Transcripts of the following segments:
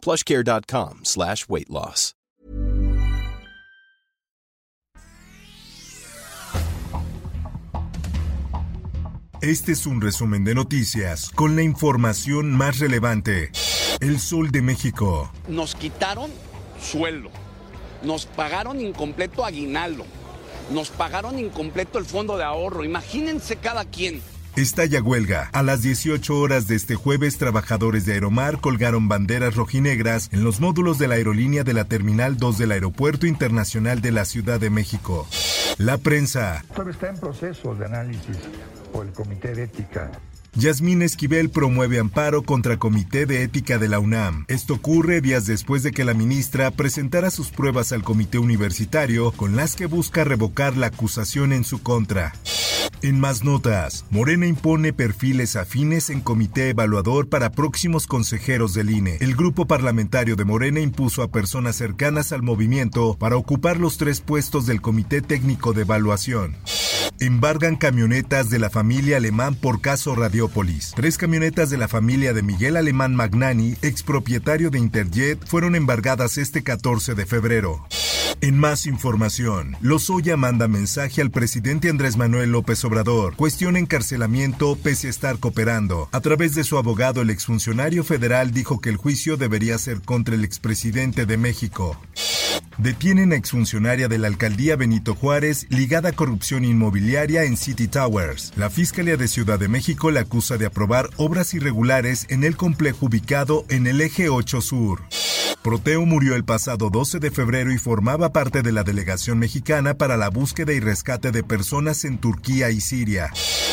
plushcare.com slash weight loss. Este es un resumen de noticias con la información más relevante. El Sol de México. Nos quitaron sueldo, nos pagaron incompleto aguinaldo, nos pagaron incompleto el fondo de ahorro. Imagínense cada quien. Estalla huelga. A las 18 horas de este jueves, trabajadores de Aeromar colgaron banderas rojinegras en los módulos de la aerolínea de la Terminal 2 del Aeropuerto Internacional de la Ciudad de México. La prensa. Está en proceso de análisis por el Comité de Ética. Yasmín Esquivel promueve amparo contra Comité de Ética de la UNAM. Esto ocurre días después de que la ministra presentara sus pruebas al comité universitario con las que busca revocar la acusación en su contra. En más notas, Morena impone perfiles afines en comité evaluador para próximos consejeros del INE. El grupo parlamentario de Morena impuso a personas cercanas al movimiento para ocupar los tres puestos del comité técnico de evaluación. Embargan camionetas de la familia Alemán por caso Radiópolis. Tres camionetas de la familia de Miguel Alemán Magnani, expropietario de Interjet, fueron embargadas este 14 de febrero. En más información, Lozoya manda mensaje al presidente Andrés Manuel López Obrador. Cuestión encarcelamiento pese a estar cooperando. A través de su abogado, el exfuncionario federal dijo que el juicio debería ser contra el expresidente de México. Detienen a exfuncionaria de la alcaldía Benito Juárez ligada a corrupción inmobiliaria en City Towers. La Fiscalía de Ciudad de México la acusa de aprobar obras irregulares en el complejo ubicado en el eje 8 Sur. Proteo murió el pasado 12 de febrero y formaba parte de la delegación mexicana para la búsqueda y rescate de personas en Turquía y Siria.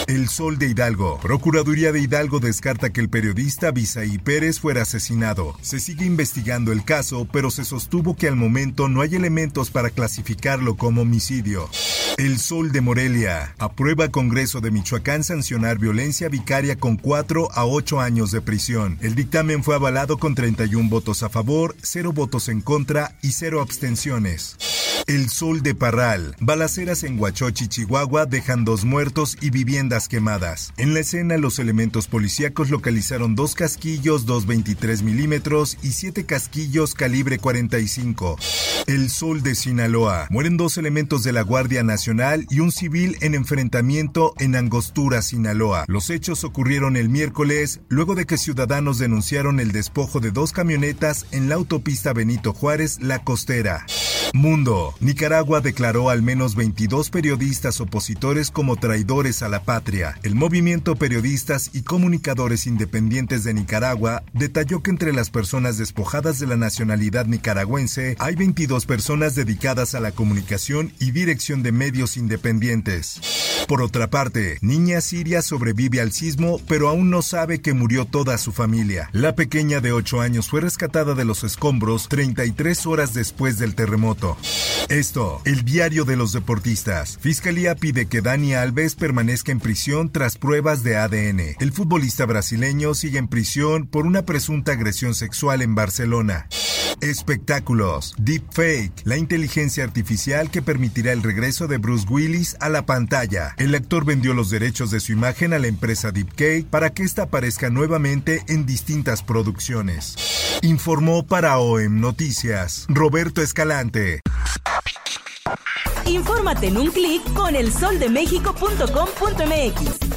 El Sol de Hidalgo. Procuraduría de Hidalgo descarta que el periodista Bisaí Pérez fuera asesinado. Se sigue investigando el caso, pero se sostuvo que al momento no hay elementos para clasificarlo como homicidio. El Sol de Morelia. Aprueba Congreso de Michoacán sancionar violencia vicaria con 4 a 8 años de prisión. El dictamen fue avalado con 31 votos a favor, 0 votos en contra y 0 abstenciones. El Sol de Parral. Balaceras en Huachochi, Chihuahua, dejan dos muertos y viviendas quemadas. En la escena, los elementos policíacos localizaron dos casquillos 223 milímetros y siete casquillos calibre 45. El Sol de Sinaloa. Mueren dos elementos de la Guardia Nacional y un civil en enfrentamiento en Angostura, Sinaloa. Los hechos ocurrieron el miércoles, luego de que ciudadanos denunciaron el despojo de dos camionetas en la autopista Benito Juárez, La Costera. Mundo. Nicaragua declaró al menos 22 periodistas opositores como traidores a la patria. El movimiento Periodistas y Comunicadores Independientes de Nicaragua detalló que entre las personas despojadas de la nacionalidad nicaragüense hay 22 personas dedicadas a la comunicación y dirección de medios independientes. Por otra parte, niña siria sobrevive al sismo, pero aún no sabe que murió toda su familia. La pequeña de 8 años fue rescatada de los escombros 33 horas después del terremoto. Esto, el diario de los deportistas. Fiscalía pide que Dani Alves permanezca en prisión tras pruebas de ADN. El futbolista brasileño sigue en prisión por una presunta agresión sexual en Barcelona. Espectáculos. Deepfake, la inteligencia artificial que permitirá el regreso de Bruce Willis a la pantalla. El actor vendió los derechos de su imagen a la empresa Deepcake para que ésta aparezca nuevamente en distintas producciones. Informó para OEM Noticias Roberto Escalante. Infórmate en un clic con elsoldemexico.com.mx.